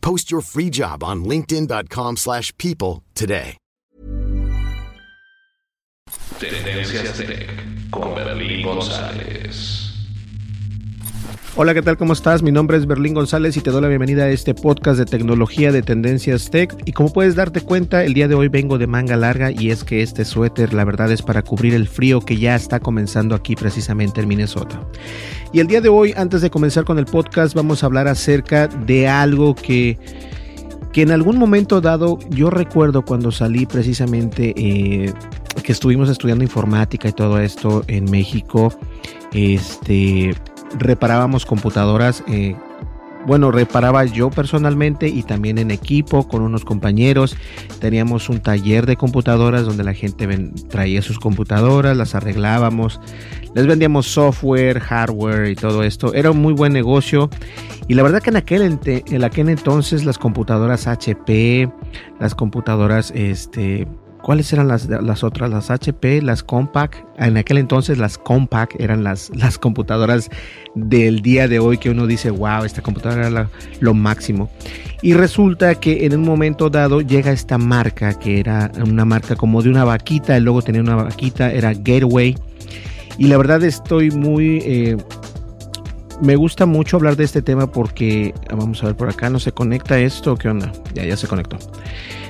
Post your free job on linkedin.com/people slash people today. Tendencias Tech con Berlín González. Hola, ¿qué tal? ¿Cómo estás? Mi nombre es Berlín González y te doy la bienvenida a este podcast de tecnología de Tendencias Tech. Y como puedes darte cuenta, el día de hoy vengo de manga larga y es que este suéter, la verdad, es para cubrir el frío que ya está comenzando aquí precisamente en Minnesota. Y el día de hoy, antes de comenzar con el podcast, vamos a hablar acerca de algo que que en algún momento dado yo recuerdo cuando salí precisamente eh, que estuvimos estudiando informática y todo esto en México este reparábamos computadoras eh, bueno, reparaba yo personalmente y también en equipo con unos compañeros. Teníamos un taller de computadoras donde la gente ven, traía sus computadoras, las arreglábamos, les vendíamos software, hardware y todo esto. Era un muy buen negocio. Y la verdad que en aquel, en aquel entonces las computadoras HP, las computadoras este, ¿Cuáles eran las, otras? Las HP, las Compaq. En aquel entonces las Compaq eran las, las computadoras del día de hoy que uno dice, wow, esta computadora era lo máximo. Y resulta que en un momento dado llega esta marca, que era una marca como de una vaquita, el logo tenía una vaquita, era Gateway. Y la verdad estoy muy... Eh, me gusta mucho hablar de este tema porque, vamos a ver por acá, no se conecta esto, ¿qué onda? Ya, ya se conectó.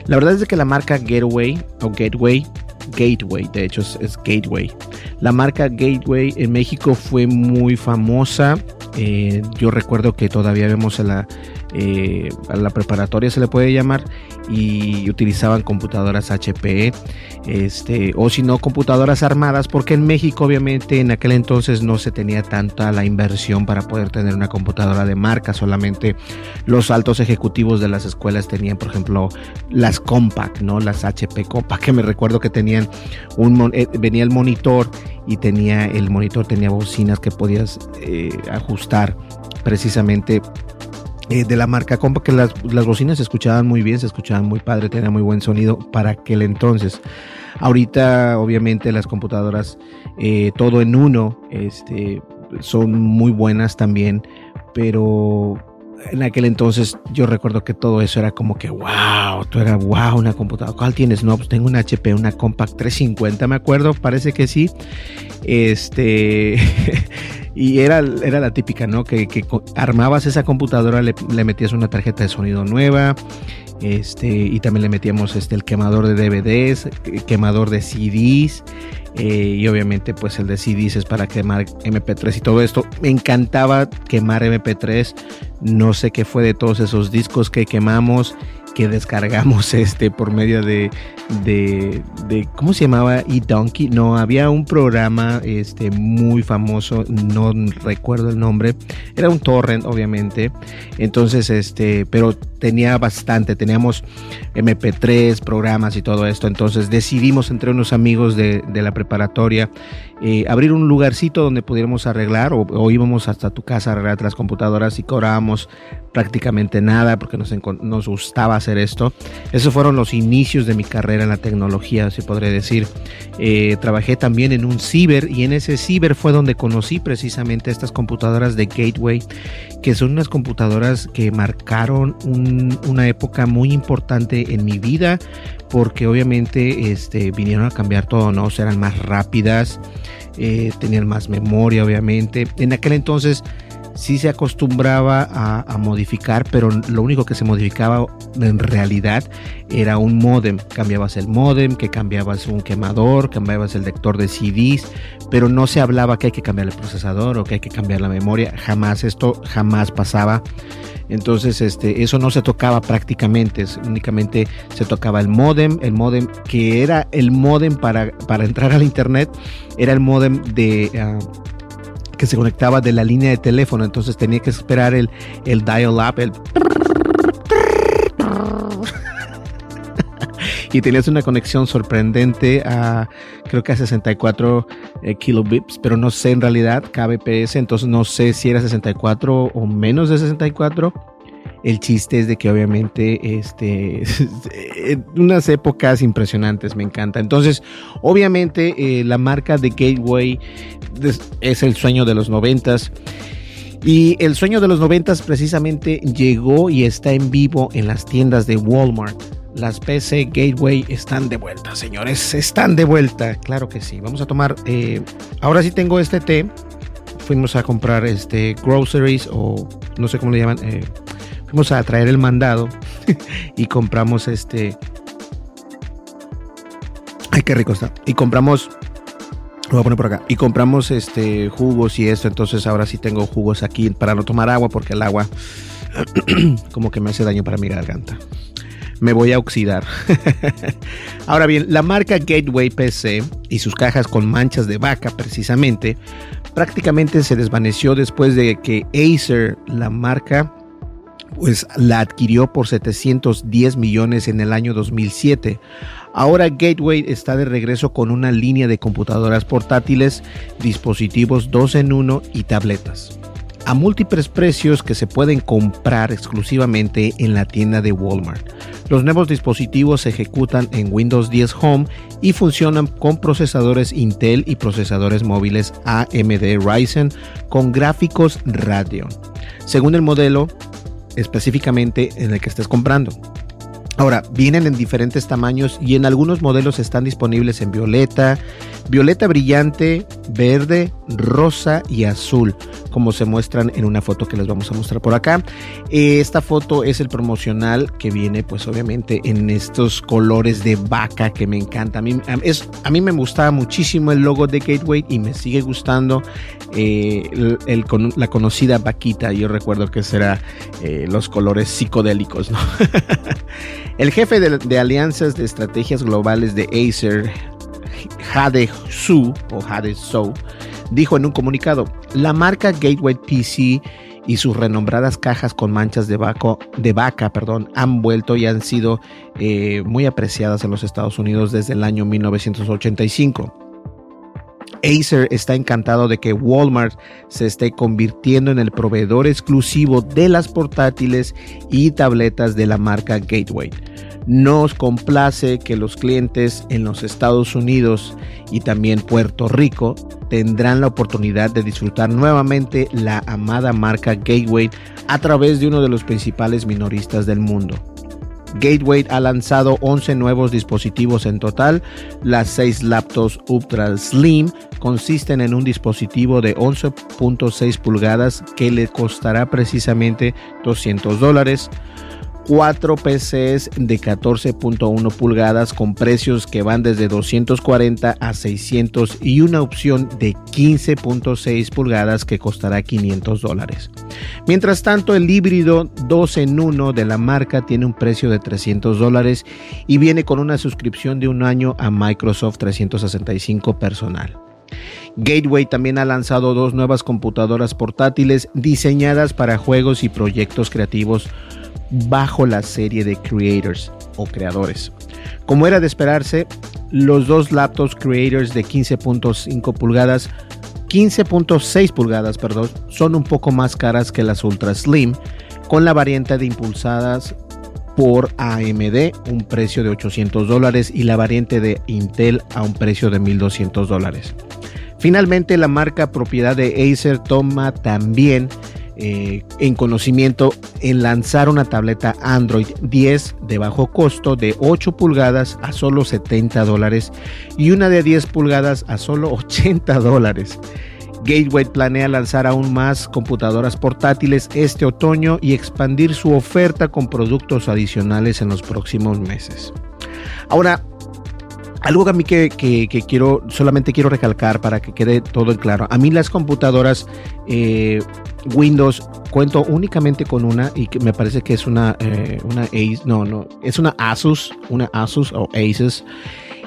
La verdad es que la marca Gateway o Gateway, Gateway, de hecho es, Gateway. La marca Gateway en México fue muy famosa. Eh, yo recuerdo que todavía vemos a la, eh, a la preparatoria, se le puede llamar, y utilizaban computadoras HP, este, o si no, computadoras armadas, porque en México obviamente en aquel entonces no se tenía tanta la inversión para poder tener una computadora de marca, solamente los altos ejecutivos de las escuelas tenían, por ejemplo, las Compaq, ¿no? Las HP Compaq, que me recuerdo que tenían un, eh, venía el monitor y tenía, el monitor tenía bocinas que podías eh, ajustar precisamente eh, de la marca Compa, que las, las, bocinas se escuchaban muy bien, se escuchaban muy padre, tenía muy buen sonido para aquel entonces. Ahorita, obviamente, las computadoras, eh, todo en uno, este, son muy buenas también, pero en aquel entonces yo recuerdo que todo eso era como que wow, tú era wow, una computadora. ¿Cuál tienes? No, pues tengo una HP, una Compact 350, me acuerdo, parece que sí. Este y era, era la típica, ¿no? Que, armabas esa computadora, le, le, metías una tarjeta de sonido nueva, este, y también le metíamos este, el quemador de DVDs, quemador de CDs, eh, y obviamente pues el de CDs es para quemar MP3 y todo esto. Me encantaba quemar MP3, no sé qué fue de todos esos discos que quemamos que descargamos este por medio de, de, ¿cómo se llamaba? eDonkey. No, había un programa este muy famoso, no recuerdo el nombre. Era un torrent, obviamente. Entonces, este, pero tenía bastante, teníamos MP3, programas y todo esto. Entonces decidimos entre unos amigos de, de la preparatoria eh, abrir un lugarcito donde pudiéramos arreglar o, íbamos hasta tu casa a arreglar las computadoras y cobrábamos prácticamente nada porque nos, nos gustaba hacer esto. Esos fueron los inicios de mi carrera en la tecnología, se podría decir. Eh, trabajé también en un ciber y en ese ciber fue donde conocí precisamente estas computadoras de Gateway, que son unas computadoras que marcaron un, una época muy importante en mi vida porque obviamente este, vinieron a cambiar todo, ¿no? O sea, eran más rápidas, eh, tenían más memoria, obviamente. En aquel entonces sí se acostumbraba a, modificar, pero lo único que se modificaba en realidad era un modem. Cambiabas el modem, que cambiabas un quemador, cambiabas el lector de CDs, pero no se hablaba que hay que cambiar el procesador o que hay que cambiar la memoria. Jamás esto jamás pasaba. Entonces, este, eso no se tocaba prácticamente, únicamente se tocaba el modem, el modem que era el modem para, para entrar al internet, era el modem de ah, que se conectaba de la línea de teléfono, entonces tenía que esperar el, el dial-up, el... y tenías una conexión sorprendente a creo que a 64 eh, kilobits, pero no sé en realidad kbps, entonces no sé si era 64 o menos de 64 el chiste es de que obviamente este unas épocas impresionantes me encanta. Entonces, obviamente eh, la marca de Gateway es el sueño de los noventas. Y el sueño de los noventas precisamente llegó y está en vivo en las tiendas de Walmart. Las PC Gateway están de vuelta, señores. Están de vuelta. Claro que sí. Vamos a tomar. Eh, ahora sí tengo este té. Fuimos a comprar este groceries o no sé cómo le llaman. Eh, fuimos a traer el mandado y compramos este. Ay, qué rico está. Y compramos. Lo voy a poner por acá. Y compramos este jugos y esto. Entonces ahora sí tengo jugos aquí para no tomar agua porque el agua como que me hace daño para mi garganta. Me voy a oxidar. ahora bien, la marca Gateway PC y sus cajas con manchas de vaca precisamente prácticamente se desvaneció después de que Acer, la marca, pues la adquirió por 710 millones en el año 2007. Ahora Gateway está de regreso con una línea de computadoras portátiles, dispositivos 2 en 1 y tabletas. A múltiples precios que se pueden comprar exclusivamente en la tienda de Walmart. Los nuevos dispositivos se ejecutan en Windows 10 Home y funcionan con procesadores Intel y procesadores móviles AMD Ryzen con gráficos Radeon. Según el modelo, específicamente en el que estés comprando. Ahora, vienen en diferentes tamaños y en algunos modelos están disponibles en violeta, violeta brillante, verde, rosa y azul, como se muestran en una foto que les vamos a mostrar por acá. Esta foto es el promocional que viene pues obviamente en estos colores de vaca que me encanta. A mí, es, a mí me gustaba muchísimo el logo de Gateway y me sigue gustando eh, el, la conocida vaquita. Yo recuerdo que será eh, los colores psicodélicos. el jefe de, alianzas de estrategias globales de Acer, Jade Su o dijo en un comunicado, la marca Gateway PC y sus renombradas cajas con manchas de, de vaca perdón, han vuelto y han sido eh, muy apreciadas en los Estados Unidos desde el año 1985. Acer está encantado de que Walmart se esté convirtiendo en el proveedor exclusivo de las portátiles y tabletas de la marca Gateway. Nos complace que los clientes en los Estados Unidos y también Puerto Rico tendrán la oportunidad de disfrutar nuevamente la amada marca Gateway a través de uno de los principales minoristas del mundo. Gateway ha lanzado 11 nuevos dispositivos en total. Las 6 laptops Ultra Slim consisten en un dispositivo de 11.6 pulgadas que le costará precisamente 200 dólares. 4 PCs de 14.1 pulgadas con precios que van desde 240 a 600 y una opción de 15.6 pulgadas que costará 500 dólares. Mientras tanto, el híbrido 2 en 1 de la marca tiene un precio de 300 dólares y viene con una suscripción de un año a Microsoft 365 personal. Gateway también ha lanzado dos nuevas computadoras portátiles diseñadas para juegos y proyectos creativos bajo la serie de creators o creadores. Como era de esperarse, los dos laptops creators de 15.5 pulgadas 15.6 pulgadas, perdón, son un poco más caras que las Ultra Slim, con la variante de impulsadas por AMD, un precio de 800 dólares, y la variante de Intel a un precio de 1200 dólares. Finalmente, la marca propiedad de Acer toma también eh, en conocimiento en lanzar una tableta Android 10 de bajo costo de 8 pulgadas a solo 70 dólares y una de 10 pulgadas a solo 80 dólares. Gateway planea lanzar aún más computadoras portátiles este otoño y expandir su oferta con productos adicionales en los próximos meses. Ahora, algo que a mí que, quiero, solamente quiero recalcar para que quede todo en claro. A mí las computadoras eh, Windows cuento únicamente con una y que me parece que es una, eh, una Ace, no, no, es una Asus, una Asus o Asus.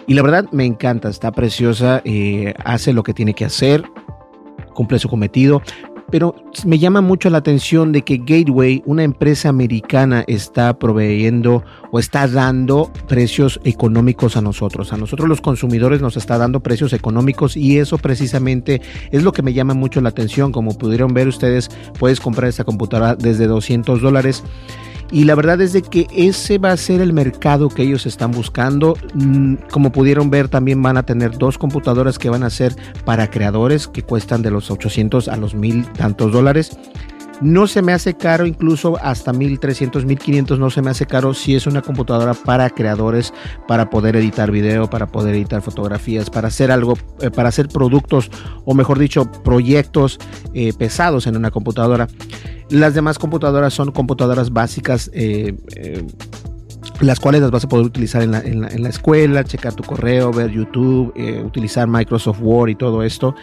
Y la verdad me encanta, está preciosa, eh, hace lo que tiene que hacer, cumple su cometido pero me llama mucho la atención de que Gateway, una empresa americana, está proveyendo o está dando precios económicos a nosotros. A nosotros los consumidores nos está dando precios económicos y eso precisamente es lo que me llama mucho la atención. Como pudieron ver ustedes, puedes comprar esta computadora desde 200 dólares y la verdad es de que ese va a ser el mercado que ellos están buscando. Mm, como pudieron ver, también van a tener dos computadoras que van a ser para creadores que cuestan de los 800 a los mil tantos dólares. No se me hace caro, incluso hasta 1300, 1500 no se me hace caro si es una computadora para creadores, para poder editar video, para poder editar fotografías, para hacer algo, eh, para hacer productos o mejor dicho, proyectos eh, pesados en una computadora. Las demás computadoras son computadoras básicas. Eh, las cuales las vas a poder utilizar en la, escuela, checar tu correo, ver YouTube, utilizar Microsoft Word y todo esto.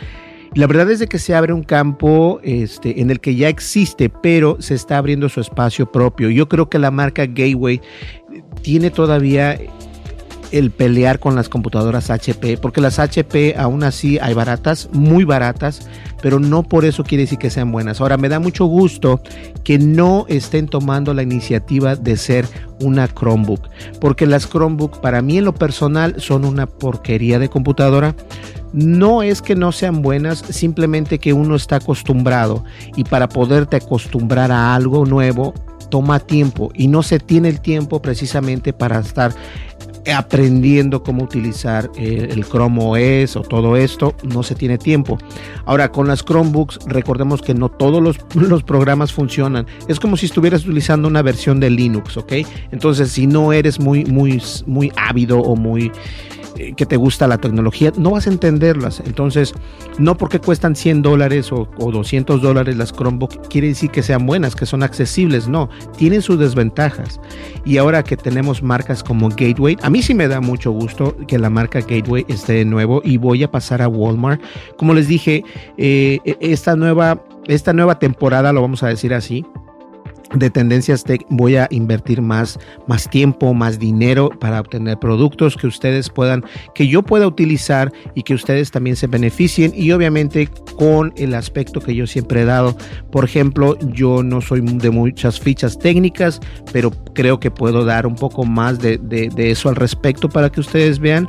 La verdad es de que se abre un campo este, en el que ya existe, pero se está abriendo su espacio propio. Yo creo que la marca Gateway tiene todavía el pelear con las computadoras HP, porque las HP aún así hay baratas, muy baratas, pero no por eso quiere decir que sean buenas. Ahora, me da mucho gusto que no estén tomando la iniciativa de ser una Chromebook, porque las Chromebook para mí en lo personal son una porquería de computadora. No es que no sean buenas, simplemente que uno está acostumbrado y para poderte acostumbrar a algo nuevo toma tiempo y no se tiene el tiempo precisamente para estar aprendiendo cómo utilizar el, Chrome OS o todo esto, no se tiene tiempo. Ahora, con las Chromebooks, recordemos que no todos los, los, programas funcionan. Es como si estuvieras utilizando una versión de Linux, ¿ok? Entonces, si no eres muy, muy, muy ávido o muy eh, que te gusta la tecnología, no vas a entenderlas. Entonces, no porque cuestan 100 dólares o, 200 dólares las Chromebook, quiere decir que sean buenas, que son accesibles. No, tienen sus desventajas. Y ahora que tenemos marcas como Gateway, a mí sí me da mucho gusto que la marca Gateway esté de nuevo y voy a pasar a Walmart. Como les dije, eh, e, esta, nueva, esta nueva temporada, lo vamos a decir así, de Tendencias Tech voy a invertir más, más tiempo, más dinero para obtener productos que ustedes puedan, que yo pueda utilizar y que ustedes también se beneficien y obviamente con el aspecto que yo siempre he dado. Por ejemplo, yo no soy de muchas fichas técnicas, pero creo que puedo dar un poco más de, de, eso al respecto para que ustedes vean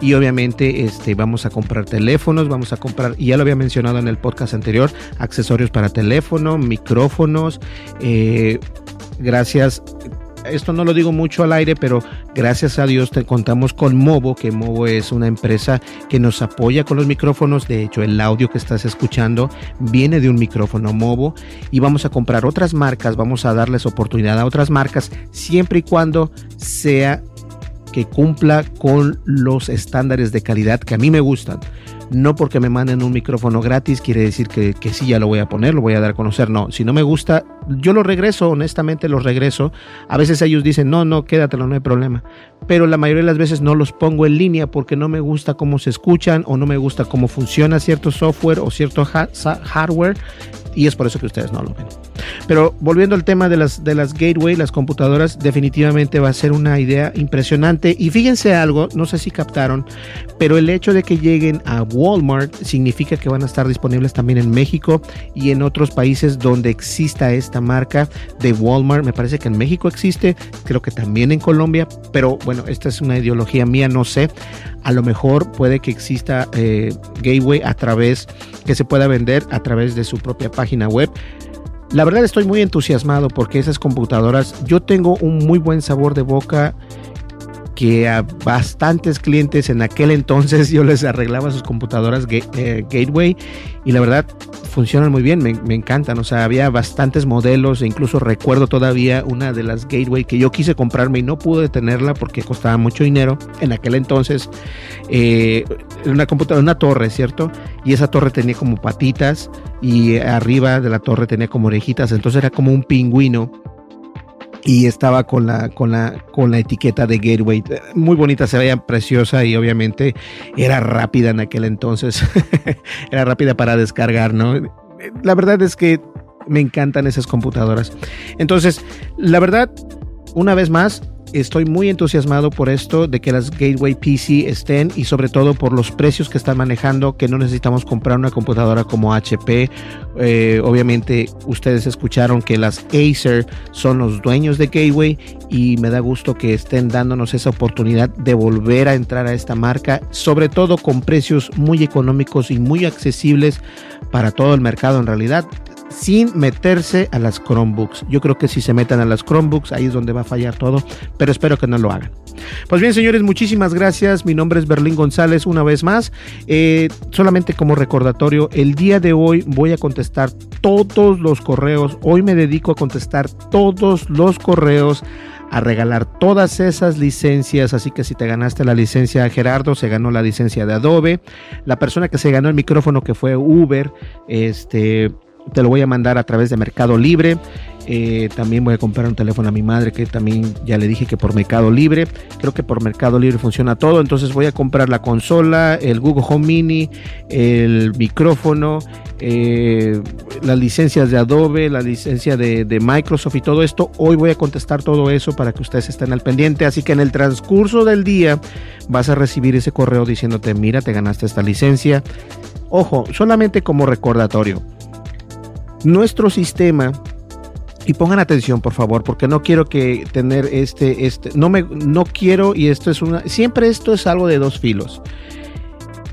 y obviamente este, vamos a comprar teléfonos, vamos a comprar, y ya lo había mencionado en el podcast anterior, accesorios para teléfono, micrófonos, eh, eh, gracias, esto no lo digo mucho al aire, pero gracias a Dios te contamos con Movo, que Movo es una empresa que nos apoya con los micrófonos. De hecho, el audio que estás escuchando viene de un micrófono Movo y vamos a comprar otras marcas, vamos a darles oportunidad a otras marcas siempre y cuando sea que cumpla con los estándares de calidad que a mí me gustan no porque me manden un micrófono gratis quiere decir que, que sí ya lo voy a poner, lo voy a dar a conocer. No, si no me gusta, yo lo regreso, honestamente lo regreso. A veces ellos dicen, no, no, quédatelo, no hay problema. Pero la mayoría de las veces no los pongo en línea porque no me gusta cómo se escuchan o no me gusta cómo funciona cierto software o cierto hardware y es por eso que ustedes no lo ven. Pero volviendo al tema de las, de las gateway, las computadoras, definitivamente va a ser una idea impresionante. Y fíjense algo, no sé si captaron, pero el hecho de que lleguen a Walmart significa que van a estar disponibles también en México y en otros países donde exista esta marca de Walmart. Me parece que en México existe, creo que también en Colombia, pero bueno, esta es una ideología mía, no sé. A lo mejor puede que exista eh, Gateway a través, que se pueda vender a través de su propia página web. La verdad estoy muy entusiasmado porque esas computadoras, yo tengo un muy buen sabor de boca que a bastantes clientes en aquel entonces yo les arreglaba sus computadoras eh, Gateway y la verdad funcionan muy bien, me, encantan. O sea, había bastantes modelos e incluso recuerdo todavía una de las Gateway que yo quise comprarme y no pude tenerla porque costaba mucho dinero en aquel entonces. Eh, una computadora, una torre, ¿cierto? Y esa torre tenía como patitas y arriba de la torre tenía como orejitas, entonces era como un pingüino y estaba con la, con la, con la etiqueta de Gateway. Muy bonita, se veía preciosa y obviamente era rápida en aquel entonces. era rápida para descargar, ¿no? La verdad es que me encantan esas computadoras. Entonces, la verdad, una vez más, estoy muy entusiasmado por esto de que las Gateway PC estén y sobre todo por los precios que están manejando, que no necesitamos comprar una computadora como HP. Eh, obviamente ustedes escucharon que las Acer son los dueños de Gateway y me da gusto que estén dándonos esa oportunidad de volver a entrar a esta marca, sobre todo con precios muy económicos y muy accesibles para todo el mercado en realidad sin meterse a las Chromebooks. Yo creo que si se metan a las Chromebooks, ahí es donde va a fallar todo, pero espero que no lo hagan. Pues bien, señores, muchísimas gracias. Mi nombre es Berlín González una vez más. Eh, solamente como recordatorio, el día de hoy voy a contestar todos los correos. Hoy me dedico a contestar todos los correos a regalar todas esas licencias. Así que si te ganaste la licencia Gerardo, se ganó la licencia de Adobe. La persona que se ganó el micrófono que fue Uber, este te lo voy a mandar a través de Mercado Libre. Eh, también voy a comprar un teléfono a mi madre que también ya le dije que por Mercado Libre. Creo que por Mercado Libre funciona todo. Entonces voy a comprar la consola, el Google Home Mini, el micrófono, eh, las licencias de Adobe, la licencia de, de, Microsoft y todo esto. Hoy voy a contestar todo eso para que ustedes estén al pendiente. Así que en el transcurso del día vas a recibir ese correo diciéndote, mira, te ganaste esta licencia. Ojo, solamente como recordatorio nuestro sistema y pongan atención por favor porque no quiero que tener este este no me no quiero y esto es una siempre esto es algo de dos filos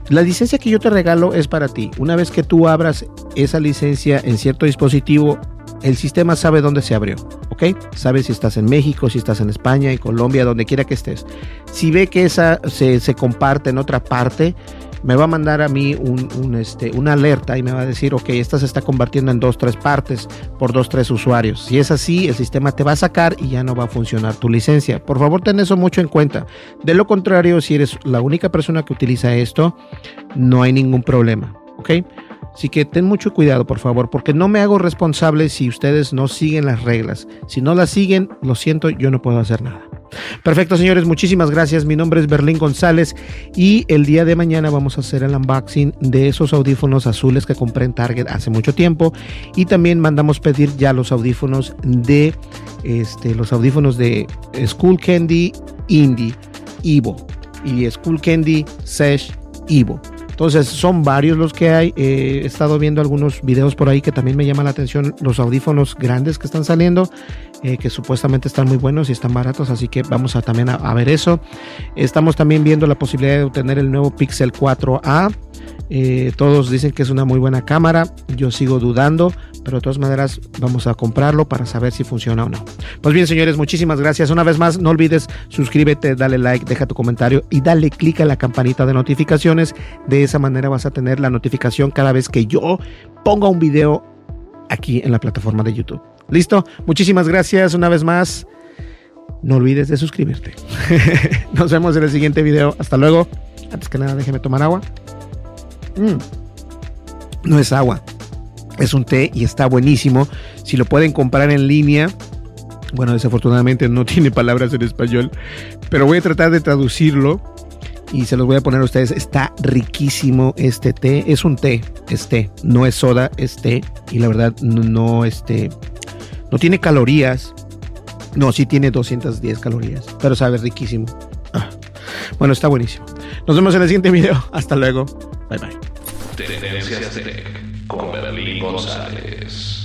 la licencia que yo te regalo es para ti una vez que tú abras esa licencia en cierto dispositivo el sistema sabe dónde se abrió, ¿ok? Sabe si estás en México, si estás en España, en Colombia, donde quiera que estés. Si ve que esa se, se comparte en otra parte, me va a mandar a mí un, este, una alerta y me va a decir, ok, esta se está convirtiendo en dos, tres partes por dos, tres usuarios. Si es así, el sistema te va a sacar y ya no va a funcionar tu licencia. Por favor, ten eso mucho en cuenta. De lo contrario, si eres la única persona que utiliza esto, no hay ningún problema, ¿ok? Así que ten mucho cuidado, por favor, porque no me hago responsable si ustedes no siguen las reglas. Si no las siguen, lo siento, yo no puedo hacer nada. Perfecto, señores, muchísimas gracias. Mi nombre es Berlín González y el día de mañana vamos a hacer el unboxing de esos audífonos azules que compré en Target hace mucho tiempo y también mandamos pedir ya los audífonos de este los audífonos de School Candy Indie Evo y School Candy Sesh Evo. Entonces son varios los que hay. Eh, he estado viendo algunos videos por ahí que también me llaman la atención. Los audífonos grandes que están saliendo, eh, que supuestamente están muy buenos y están baratos. Así que vamos a también a, ver eso. Estamos también viendo la posibilidad de obtener el nuevo Pixel 4A. Eh, todos dicen que es una muy buena cámara. Yo sigo dudando, pero de todas maneras vamos a comprarlo para saber si funciona o no. Pues bien, señores, muchísimas gracias. Una vez más, no olvides suscríbete, dale like, deja tu comentario y dale clic a la campanita de notificaciones. De esa manera vas a tener la notificación cada vez que yo ponga un video aquí en la plataforma de YouTube. ¿Listo? Muchísimas gracias una vez más. No olvides de suscribirte. Nos vemos en el siguiente video. Hasta luego. Antes que nada, déjeme tomar agua. Mm. No es agua, es un té y está buenísimo. Si lo pueden comprar en línea, bueno, desafortunadamente no tiene palabras en español, pero voy a tratar de traducirlo y se los voy a poner a ustedes. Está riquísimo este té. Es un té, es té, no es soda, es té. Y la verdad, no, este, no tiene calorías. No, sí tiene 210 calorías, pero sabe riquísimo. Ah. Bueno, está buenísimo. Nos vemos en el siguiente video. Hasta luego. Bye bye. Tendencias Tech con Berlín González.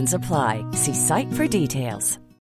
Apply. See site for details.